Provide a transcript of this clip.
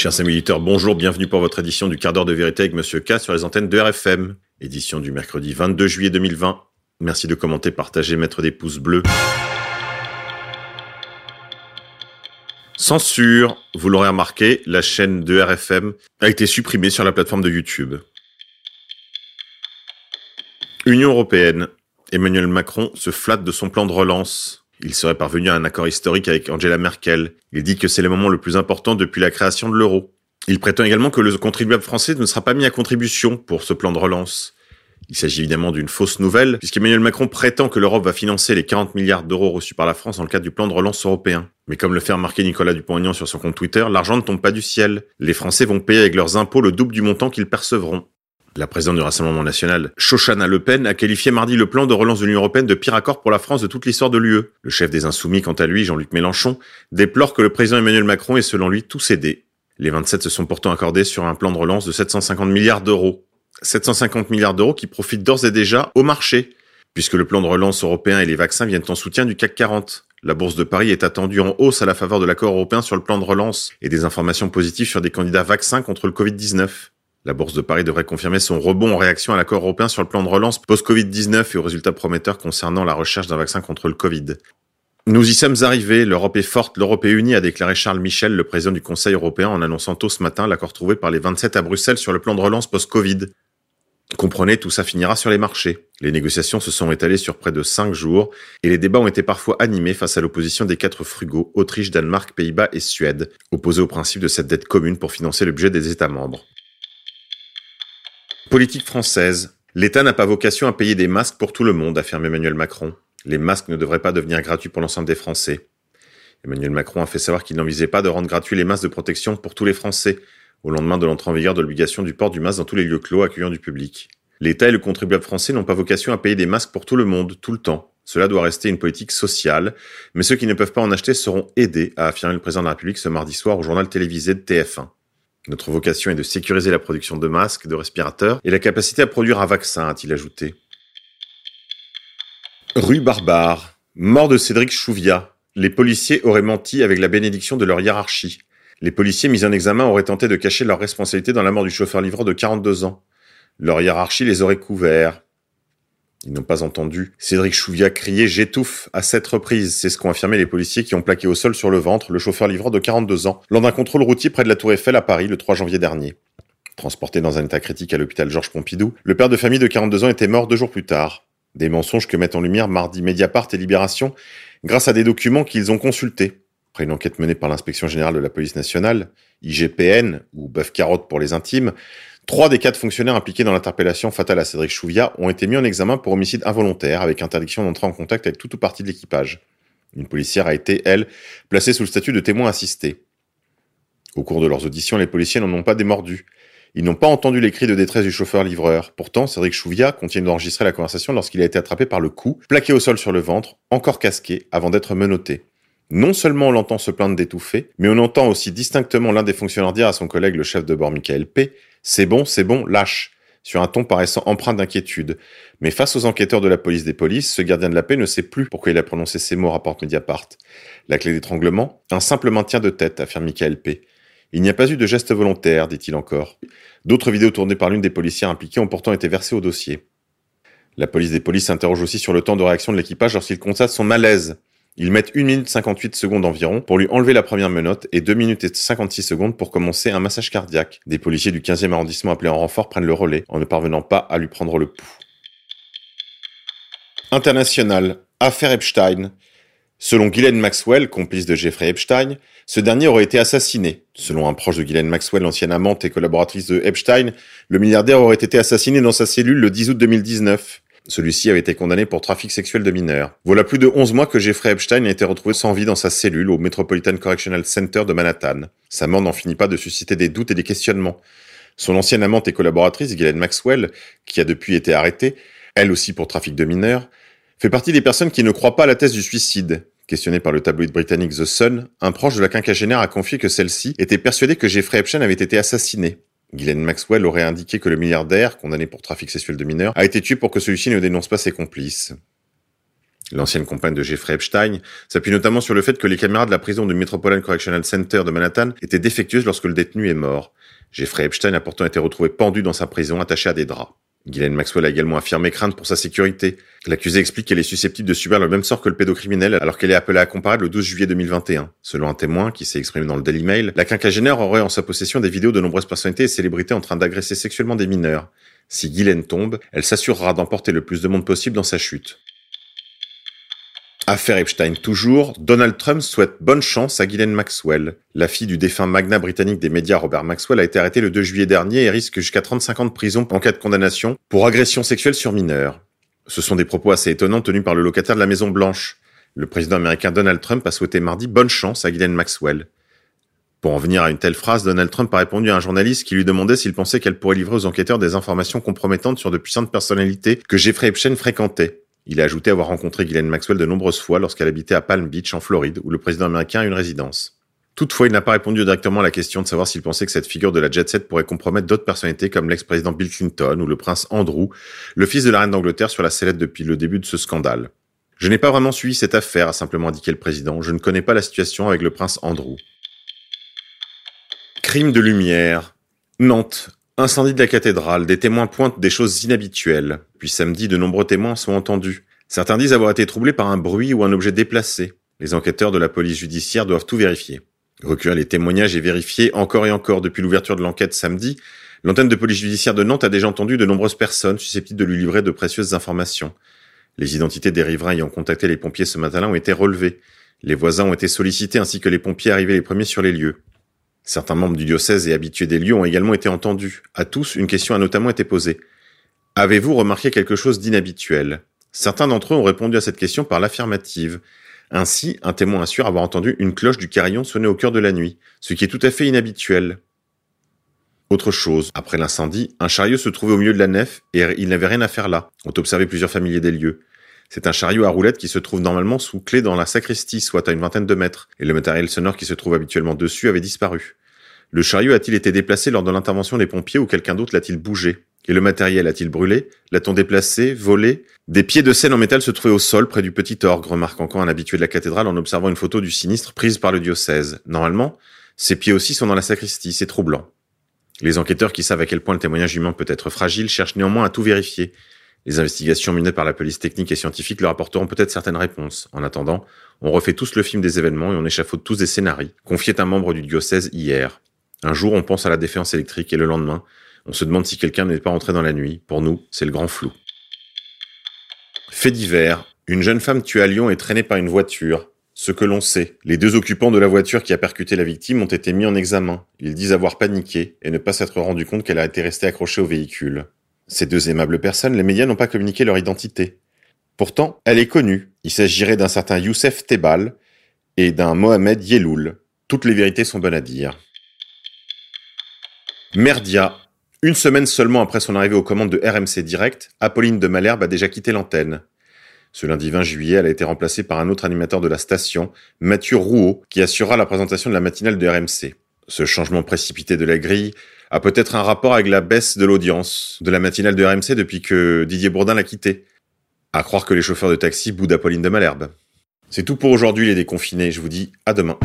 Chers amis bonjour, bienvenue pour votre édition du quart d'heure de vérité avec Monsieur K sur les antennes de RFM. Édition du mercredi 22 juillet 2020. Merci de commenter, partager, mettre des pouces bleus. Censure, vous l'aurez remarqué, la chaîne de RFM a été supprimée sur la plateforme de YouTube. Union européenne, Emmanuel Macron se flatte de son plan de relance. Il serait parvenu à un accord historique avec Angela Merkel. Il dit que c'est le moment le plus important depuis la création de l'euro. Il prétend également que le contribuable français ne sera pas mis à contribution pour ce plan de relance. Il s'agit évidemment d'une fausse nouvelle, puisqu'Emmanuel Macron prétend que l'Europe va financer les 40 milliards d'euros reçus par la France dans le cadre du plan de relance européen. Mais comme le fait remarquer Nicolas Dupont-Aignan sur son compte Twitter, l'argent ne tombe pas du ciel. Les Français vont payer avec leurs impôts le double du montant qu'ils percevront. La présidente du Rassemblement national, Shoshana Le Pen, a qualifié mardi le plan de relance de l'Union européenne de pire accord pour la France de toute l'histoire de l'UE. Le chef des Insoumis, quant à lui, Jean-Luc Mélenchon, déplore que le président Emmanuel Macron ait selon lui tout cédé. Les 27 se sont pourtant accordés sur un plan de relance de 750 milliards d'euros. 750 milliards d'euros qui profitent d'ores et déjà au marché, puisque le plan de relance européen et les vaccins viennent en soutien du CAC 40. La bourse de Paris est attendue en hausse à la faveur de l'accord européen sur le plan de relance et des informations positives sur des candidats vaccins contre le Covid-19. La Bourse de Paris devrait confirmer son rebond en réaction à l'accord européen sur le plan de relance post-Covid-19 et aux résultats prometteurs concernant la recherche d'un vaccin contre le Covid. Nous y sommes arrivés, l'Europe est forte, l'Europe est unie, a déclaré Charles Michel, le président du Conseil européen, en annonçant tôt ce matin l'accord trouvé par les 27 à Bruxelles sur le plan de relance post-Covid. Comprenez, tout ça finira sur les marchés. Les négociations se sont étalées sur près de cinq jours et les débats ont été parfois animés face à l'opposition des quatre frugaux, Autriche, Danemark, Pays-Bas et Suède, opposés au principe de cette dette commune pour financer le budget des États membres. Politique française. L'État n'a pas vocation à payer des masques pour tout le monde, affirme Emmanuel Macron. Les masques ne devraient pas devenir gratuits pour l'ensemble des Français. Emmanuel Macron a fait savoir qu'il n'envisageait pas de rendre gratuits les masques de protection pour tous les Français, au lendemain de l'entrée en vigueur de l'obligation du port du masque dans tous les lieux clos accueillant du public. L'État et le contribuable français n'ont pas vocation à payer des masques pour tout le monde, tout le temps. Cela doit rester une politique sociale, mais ceux qui ne peuvent pas en acheter seront aidés, a affirmé le président de la République ce mardi soir au journal télévisé de TF1. Notre vocation est de sécuriser la production de masques, de respirateurs et la capacité à produire un vaccin, a-t-il ajouté. Rue Barbare. Mort de Cédric Chouviat. Les policiers auraient menti avec la bénédiction de leur hiérarchie. Les policiers mis en examen auraient tenté de cacher leur responsabilité dans la mort du chauffeur-livreur de 42 ans. Leur hiérarchie les aurait couverts. Ils n'ont pas entendu. Cédric Chouviat criait J'étouffe à cette reprise. C'est ce qu'ont affirmé les policiers qui ont plaqué au sol sur le ventre le chauffeur-livreur de 42 ans lors d'un contrôle routier près de la Tour Eiffel à Paris le 3 janvier dernier. Transporté dans un état critique à l'hôpital Georges Pompidou, le père de famille de 42 ans était mort deux jours plus tard. Des mensonges que mettent en lumière mardi Mediapart et Libération grâce à des documents qu'ils ont consultés. Après une enquête menée par l'inspection générale de la police nationale, IGPN, ou bœuf carotte pour les intimes, Trois des quatre fonctionnaires impliqués dans l'interpellation fatale à Cédric Chouviat ont été mis en examen pour homicide involontaire avec interdiction d'entrer en contact avec toute ou partie de l'équipage. Une policière a été, elle, placée sous le statut de témoin assisté. Au cours de leurs auditions, les policiers n'en ont pas démordu. Ils n'ont pas entendu les cris de détresse du chauffeur-livreur. Pourtant, Cédric Chouviat continue d'enregistrer la conversation lorsqu'il a été attrapé par le cou, plaqué au sol sur le ventre, encore casqué, avant d'être menotté. Non seulement on l'entend se plaindre d'étouffer, mais on entend aussi distinctement l'un des fonctionnaires dire à son collègue le chef de bord Michael P. C'est bon, c'est bon, lâche sur un ton paraissant empreint d'inquiétude. Mais face aux enquêteurs de la police des polices, ce gardien de la paix ne sait plus pourquoi il a prononcé ces mots, rapporte Mediapart. La clé d'étranglement Un simple maintien de tête, affirme Michael P. Il n'y a pas eu de geste volontaire, dit-il encore. D'autres vidéos tournées par l'une des policières impliquées ont pourtant été versées au dossier. La police des polices s'interroge aussi sur le temps de réaction de l'équipage lorsqu'il constate son malaise. Ils mettent 1 minute 58 secondes environ pour lui enlever la première menotte et 2 minutes et 56 secondes pour commencer un massage cardiaque. Des policiers du 15e arrondissement appelés en renfort prennent le relais en ne parvenant pas à lui prendre le pouls. International. Affaire Epstein. Selon Ghislaine Maxwell, complice de Jeffrey Epstein, ce dernier aurait été assassiné. Selon un proche de Ghislaine Maxwell, ancienne amante et collaboratrice de Epstein, le milliardaire aurait été assassiné dans sa cellule le 10 août 2019. Celui-ci avait été condamné pour trafic sexuel de mineurs. Voilà plus de 11 mois que Jeffrey Epstein a été retrouvé sans vie dans sa cellule au Metropolitan Correctional Center de Manhattan. Sa mort n'en finit pas de susciter des doutes et des questionnements. Son ancienne amante et collaboratrice, Ghislaine Maxwell, qui a depuis été arrêtée, elle aussi pour trafic de mineurs, fait partie des personnes qui ne croient pas à la thèse du suicide. Questionné par le tabloïd britannique The Sun, un proche de la quinquagénaire a confié que celle-ci était persuadée que Jeffrey Epstein avait été assassiné. Ghislaine Maxwell aurait indiqué que le milliardaire, condamné pour trafic sexuel de mineurs, a été tué pour que celui-ci ne dénonce pas ses complices. l'ancienne compagne de Jeffrey Epstein, s'appuie notamment sur le fait que les caméras de la prison du Metropolitan Correctional Center de Manhattan étaient défectueuses lorsque le détenu est mort. Jeffrey Epstein a pourtant été retrouvé pendu dans sa prison, attaché à des draps. Ghislaine Maxwell a également affirmé craindre pour sa sécurité. L'accusé explique qu'elle est susceptible de subir le même sort que le pédocriminel alors qu'elle est appelée à comparaître le 12 juillet 2021. Selon un témoin qui s'est exprimé dans le Daily Mail, la quinquagénaire aurait en sa possession des vidéos de nombreuses personnalités et célébrités en train d'agresser sexuellement des mineurs. Si Guylaine tombe, elle s'assurera d'emporter le plus de monde possible dans sa chute. Affaire Epstein toujours, Donald Trump souhaite bonne chance à Ghislaine Maxwell. La fille du défunt magnat britannique des médias Robert Maxwell a été arrêtée le 2 juillet dernier et risque jusqu'à 35 ans de prison en cas de condamnation pour agression sexuelle sur mineurs. Ce sont des propos assez étonnants tenus par le locataire de la Maison Blanche. Le président américain Donald Trump a souhaité mardi bonne chance à Ghislaine Maxwell. Pour en venir à une telle phrase, Donald Trump a répondu à un journaliste qui lui demandait s'il pensait qu'elle pourrait livrer aux enquêteurs des informations compromettantes sur de puissantes personnalités que Jeffrey Epstein fréquentait. Il a ajouté avoir rencontré Ghislaine Maxwell de nombreuses fois lorsqu'elle habitait à Palm Beach, en Floride, où le président américain a une résidence. Toutefois, il n'a pas répondu directement à la question de savoir s'il pensait que cette figure de la jet set pourrait compromettre d'autres personnalités comme l'ex-président Bill Clinton ou le prince Andrew, le fils de la reine d'Angleterre sur la sellette depuis le début de ce scandale. Je n'ai pas vraiment suivi cette affaire, a simplement indiqué le président. Je ne connais pas la situation avec le prince Andrew. Crime de lumière. Nantes. Incendie de la cathédrale, des témoins pointent des choses inhabituelles. Puis samedi, de nombreux témoins sont entendus. Certains disent avoir été troublés par un bruit ou un objet déplacé. Les enquêteurs de la police judiciaire doivent tout vérifier. Recueillir les témoignages et vérifier encore et encore depuis l'ouverture de l'enquête samedi, l'antenne de police judiciaire de Nantes a déjà entendu de nombreuses personnes susceptibles de lui livrer de précieuses informations. Les identités des riverains ayant contacté les pompiers ce matin-là ont été relevées. Les voisins ont été sollicités ainsi que les pompiers arrivés les premiers sur les lieux. Certains membres du diocèse et habitués des lieux ont également été entendus. À tous, une question a notamment été posée. Avez-vous remarqué quelque chose d'inhabituel? Certains d'entre eux ont répondu à cette question par l'affirmative. Ainsi, un témoin assure avoir entendu une cloche du carillon sonner au cœur de la nuit, ce qui est tout à fait inhabituel. Autre chose, après l'incendie, un chariot se trouvait au milieu de la nef et il n'avait rien à faire là, ont observé plusieurs familiers des lieux. C'est un chariot à roulettes qui se trouve normalement sous clé dans la sacristie, soit à une vingtaine de mètres, et le matériel sonore qui se trouve habituellement dessus avait disparu. Le chariot a-t-il été déplacé lors de l'intervention des pompiers ou quelqu'un d'autre l'a-t-il bougé? Et le matériel a-t-il brûlé? L'a-t-on déplacé Volé? Des pieds de scène en métal se trouvaient au sol près du petit orgue, remarque encore un habitué de la cathédrale en observant une photo du sinistre prise par le diocèse. Normalement, ces pieds aussi sont dans la sacristie, c'est troublant. Les enquêteurs qui savent à quel point le témoignage humain peut être fragile cherchent néanmoins à tout vérifier. Les investigations menées par la police technique et scientifique leur apporteront peut-être certaines réponses. En attendant, on refait tous le film des événements et on échafaude tous des scénarios, confiait un membre du diocèse hier. Un jour, on pense à la défense électrique et le lendemain, on se demande si quelqu'un n'est pas entré dans la nuit. Pour nous, c'est le grand flou. Fait divers. Une jeune femme tuée à Lyon est traînée par une voiture. Ce que l'on sait, les deux occupants de la voiture qui a percuté la victime ont été mis en examen. Ils disent avoir paniqué et ne pas s'être rendu compte qu'elle a été restée accrochée au véhicule. Ces deux aimables personnes, les médias n'ont pas communiqué leur identité. Pourtant, elle est connue. Il s'agirait d'un certain Youssef Tebal et d'un Mohamed Yeloul. Toutes les vérités sont bonnes à dire. Merdia. Une semaine seulement après son arrivée aux commandes de RMC Direct, Apolline de Malherbe a déjà quitté l'antenne. Ce lundi 20 juillet, elle a été remplacée par un autre animateur de la station, Mathieu Rouault, qui assurera la présentation de la matinale de RMC. Ce changement précipité de la grille a peut-être un rapport avec la baisse de l'audience de la matinale de RMC depuis que Didier Bourdin l'a quitté. À croire que les chauffeurs de taxi boudent Apolline de Malherbe. C'est tout pour aujourd'hui les déconfinés, je vous dis à demain.